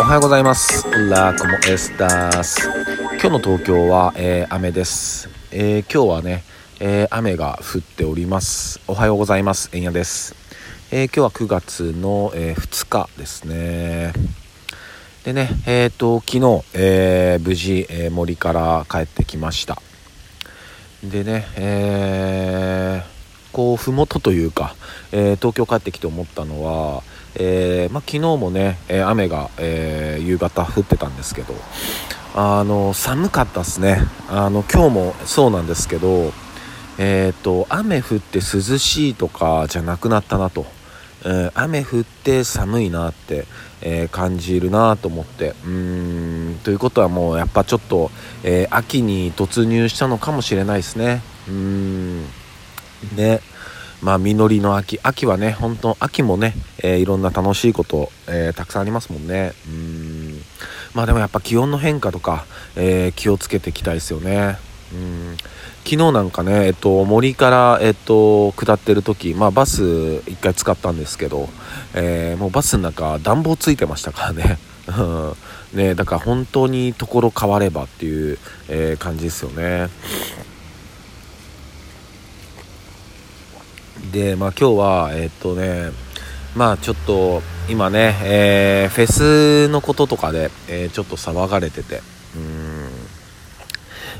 おはようございます。ラーコモエスタース。今日の東京は、えー、雨です、えー、今日はね、えー、雨が降っております。おはようございます。えんやです、え今日は9月の、え2日ですね。でねえっ、と昨日、え無事、え森から帰ってきました。でねえこう麓というか、え東京帰ってきて思ったのはえー、ま、昨日もね、え雨が、え、夕方降ってたんですけどあの寒かったですね。あの今日もそうなんですけどえーと、雨降って涼しいとかじゃなくなったなと、え、雨降って寒いなって、え、感じるなと思って。うーんということはもうやっぱちょっと、え、秋に突入したのかもしれないですね。うん。ねまあ、実りの秋。秋はね、本当秋もね、えー、いろんな楽しいこと、えー、たくさんありますもんね。うん。まあでもやっぱ気温の変化とか、えー、気をつけていきたいですよね。うん。昨日なんかね、えっと、森から、えっと、下ってる時、まあバス一回使ったんですけど、えもうバスの中暖房ついてましたからね。ね、だから本当にところ変わればっていう、え感じですよね。で、まあ、今日は、えっとね、まあちょっと今ね、えー、フェスのこととかで、えー、ちょっと騒がれてて、う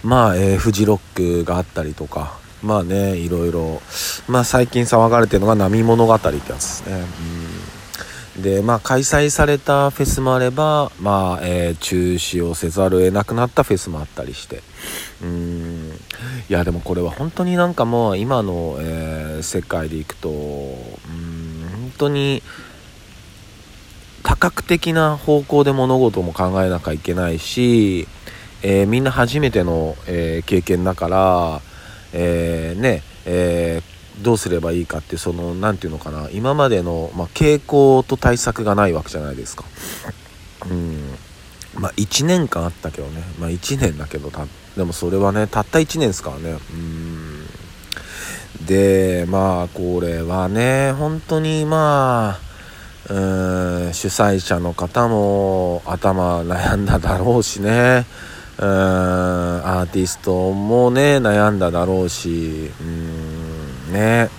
ん、まあ、え、フジロックがあったりとか、まあね、いろいろ、まあ最近騒がれてるのが波物語ってやつですね。うんで、まあ、開催されたフェスもあれば、まあ、え、中止をせざるを得なくなったフェスもあったりして。うん。いや、でもこれは本当になんかもう、今の、えー、世界でいくと、うん、本当に、多角的な方向で物事も考えなきゃいけないし、えー、みんな初めての、え経験だから、えね、えーどうすればいいかってその何て言うのかな今までの、まあ、傾向と対策がないわけじゃないですか。うん。まあ1年間あったけどね。まあ1年だけどでもそれはねたった1年ですからね。うん。でまあこれはね本当にまあ主催者の方も頭悩んだだろうしね。うんアーティストもね悩んだだろうし。うんね。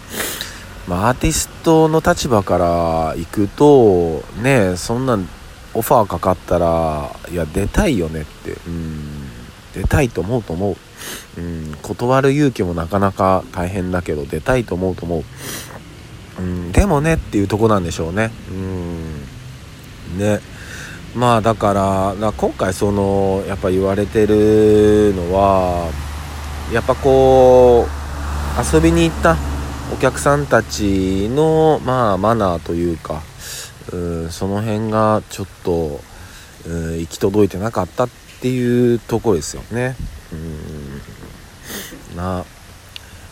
まあ、アーティストの立場から行くとねそんなオファーかかったらいや出たいよねって。うん。出たいと思うと思う、うん、断る勇気もなかなか大変だけど出たいと思うと思う、うん、でもねっていうとこなんでしょうね。うんね。まあだから今回そのやっぱ言われてるのはやっぱこう遊びに行ったお客さんたちの、まあ、マナーというかうんその辺がちょっとうん行き届いてなかったってていうところですよね。うんな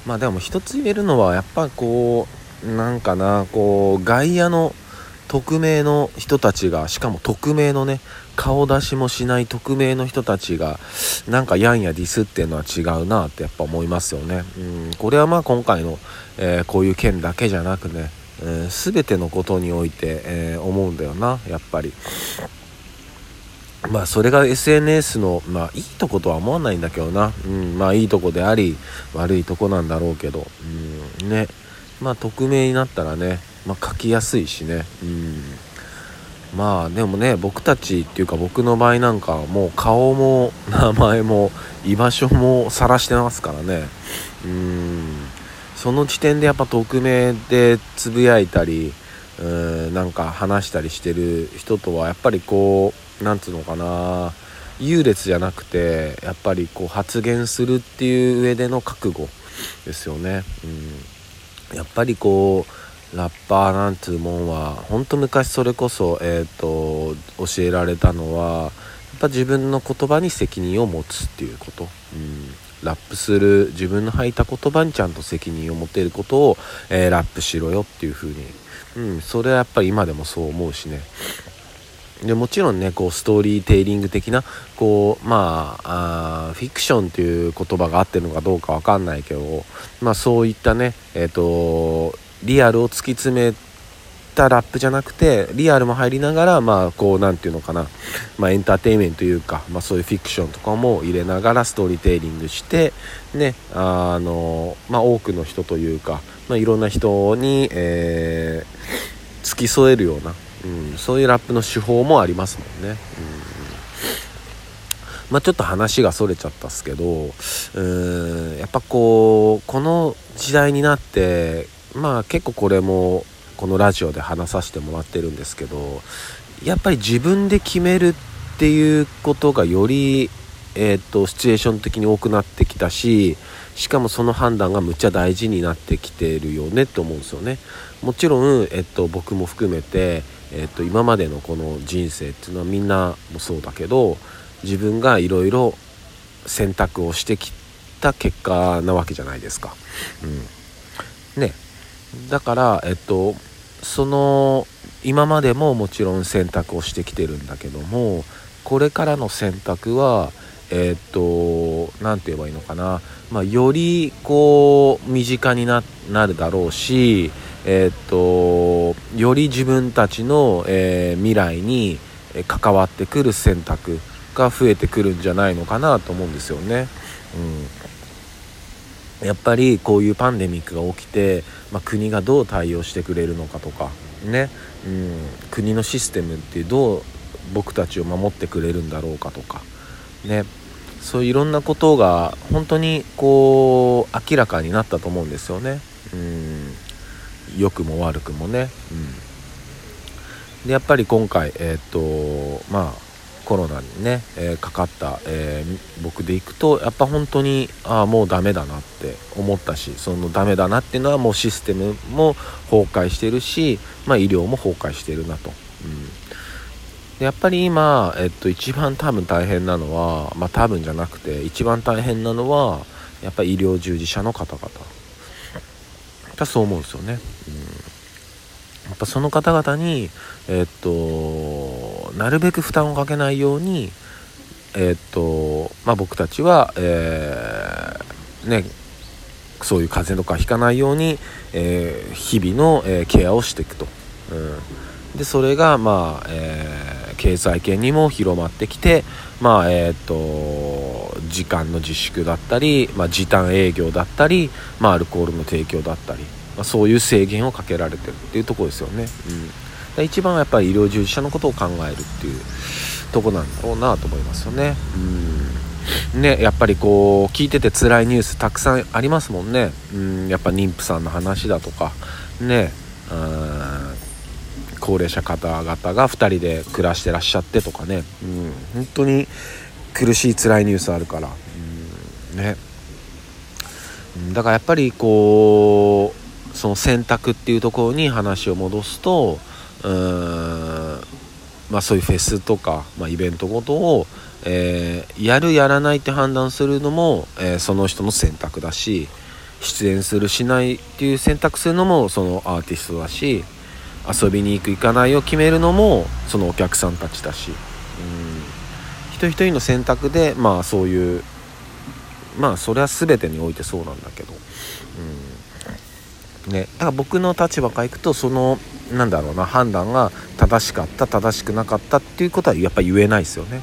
まあでも一つ言えるのはやっぱこうなんかなこう外野の匿名の人たちがしかも匿名のね顔出しもしない匿名の人たちがなんかやんやディスっていうのは違うなってやっぱ思いますよね。うんこれはまあ今回の、えー、こういう件だけじゃなくね、えー、全てのことにおいて、えー、思うんだよなやっぱり。まあそれが SNS のまあいいとことは思わないんだけどな、うん、まあいいとこであり悪いとこなんだろうけど、うん、ね。まあ匿名になったらねまあ、書きやすいしね。うん。まあでもね僕たちっていうか僕の場合なんかもう顔も名前も居場所も晒してますからね。うん。その時点でやっぱ匿名でつぶやいたりうんなんか話したりしてる人とはやっぱりこうなんつうのかな優劣じゃなくてやっぱりこう発言するっていう上での覚悟ですよね。うん、やっぱりこうラッパーなんていうもんは本当昔それこそ、えーと、教えられたのはやっぱ自分の言葉に責任を持つっていうこと、うん、ラップする自分の吐いた言葉にちゃんと責任を持てることを、えー、ラップしろよっていう風に、うん、それはやっぱり今でもそう思うしね。でもちろんねこうストーリーテイリング的なこうまあフィクションっていう言葉が合ってるのかどうかわかんないけどまあそういったねえっ、ー、とリアルを突き詰めたラップじゃなくてリアルも入りながらまあこう何て言うのかな、まあ、エンターテインメントというか、まあ、そういうフィクションとかも入れながらストーリーテイリングしてねあの、まあ、多くの人というか、まあ、いろんな人に、えー、付き添えるような、うん、そういうラップの手法もありますもんね。うんまあ、ちょっと話がそれちゃったっすけどうーんやっぱこうこの時代になってまあ結構これもこのラジオで話させてもらってるんですけどやっぱり自分で決めるっていうことがより、えーと、シチュエーション的に多くなってきたししかもその判断がむっちゃ大事になってきてるよねって思うんですよね。もちろん、えっと、僕も含めて、えっと、今までのこの人生っていうのはみんなもそうだけど自分がいろいろ選択をしてきた結果なわけじゃないですか。うん、ね。だからえっとその今までももちろん選択をしてきてるんだけどもこれからの選択はえっと何て言えばいいのかな、まあ、よりこう身近になるだろうしえっとより自分たちの、えー、未来に関わってくる選択が増えてくるんじゃないのかなと思うんですよね。うん、やっぱりこういうパンデミックが起きて、まあ、国がどう対応してくれるのかとかね、うん、国のシステムってどう僕たちを守ってくれるんだろうかとかねそういろんなことが本当にこう明らかになったと思うんですよね。うん良くも悪くもね。うん、でやっぱり今回えっ、とまあコロナにね、えー、かかった、えー、僕でいくとやっぱ本当にああもうダメだなって思ったしそのダメだなっていうのはもうシステムも崩壊してるし、まあ、医療も崩壊してるなと。うんやっぱり今、えっと、一番多分大変なのは、まあ、多分じゃなくて一番大変なのはやっぱり医療従事者の方々だそう思うんですよね。うんやっぱその方々に、えっと、なるべく負担をかけないように、えっと、まあ、僕たちは、えー、ね、そういう風邪とかひかないように、えー、日々の、え、ケアをしていくと。うん、でそれが、まあえー、経済圏にも広まってきて、まあえーと、時間の自粛だったり、まあ、時短営業だったり、まあ、アルコールの提供だったり、まあ、そういう制限をかけられてるっていうとこですよね、うん、一番はやっぱり医療従事者のことを考えるっていうとこなんだろうなと思いますよね、うん、ねやっぱりこう聞いてて辛いニュースたくさんありますもんね、うん、やっぱ妊婦さんの話だとか。ね高齢者方々が2人で暮らしてらっしゃってとかね、うん、本当に苦しい辛いニュースあるから、うん、ね。だからやっぱりこうその選択っていうところに話を戻すとうーん、まあ、そういうフェスとか、まあ、イベントごとを、えー、やるやらないって判断するのも、えー、その人の選択だし出演するしないっていう選択するのもそのアーティストだし遊びに行く行かないを決めるのもそのお客さんたちだし、うん、一人一人の選択でまあそういうまあそれは全てにおいてそうなんだけど、うん。ね、だから僕の立場からいくとそのなんだろうな判断が正しかった正しくなかったっていうことはやっぱ言えないですよね。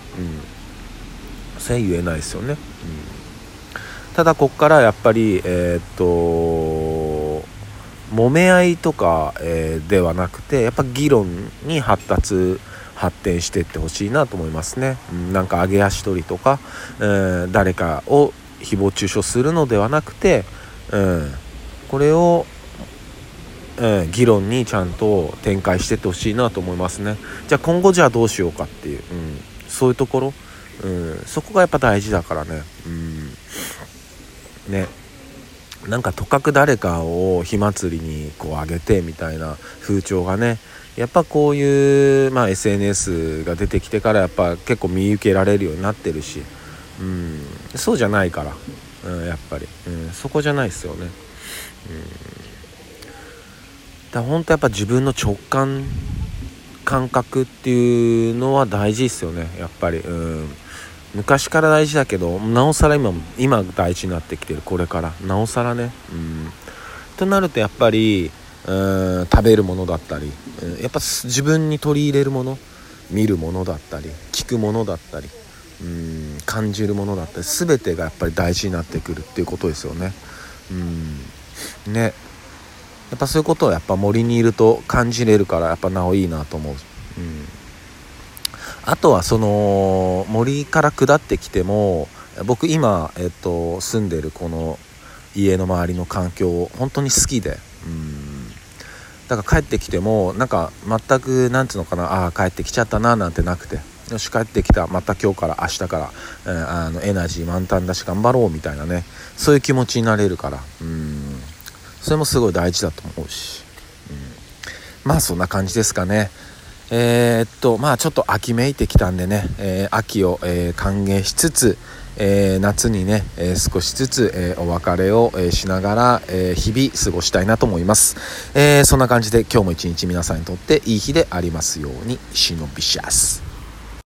うん、それ言えないですよね。うん、ただこっからやっぱりえー、っと揉め合いとか、えー、ではなくてやっぱ議論に発達発展していってほしいなと思いますね。うん、なんか上げ足取りとか、えー、誰かを誹謗中傷するのではなくて、うん、これをえー、議論にちゃんと展開してってほしいなと思いますね。じゃあ今後じゃあどうしようかっていう、うん、そういうところ、うん、そこがやっぱ大事だからね。うんね。なんかとかく誰かを火祭りにこう上げてみたいな風潮がね。やっぱこういう、まあ、SNS が出てきてからやっぱ結構見受けられるようになってるし、うん、そうじゃないから、うん、やっぱり、うん、そこじゃないですよね。うん。だ本当やっぱ自分の直感感覚っていうのは大事ですよねやっぱり。うん。昔から大事だけどなおさら今今大事になってきてるこれから。なおさらね。うん。となるとやっぱりうん食べるものだったりやっぱ自分に取り入れるもの見るものだったり聞くものだったりうん感じるものだったり全てがやっぱり大事になってくるっていうことですよね。うん。ね。やっぱそういうことをやっぱ森にいると感じれるからやっぱなおいいなと思う。うん。あとはその森から下ってきても僕今、えっと、住んでるこの家の周りの環境を本当に好きで。うん。だから帰ってきてもなんか全く何ていうのかなああ帰ってきちゃったななんてなくて。よし帰ってきた。また今日から明日から、えー、あのエナジー満タンだし頑張ろうみたいなね。そういう気持ちになれるから。うん。それもすごい大事だと思うし、うん、まあそんな感じですかね。えー、っとまあちょっと秋めいてきたんでね、えー、秋を、えー、歓迎しつつ、え夏にね、え少しずつ、えお別れを、えしながら、え日々過ごしたいなと思います、えそんな感じで今日も一日皆さんにとっていい日でありますように。シノビシャス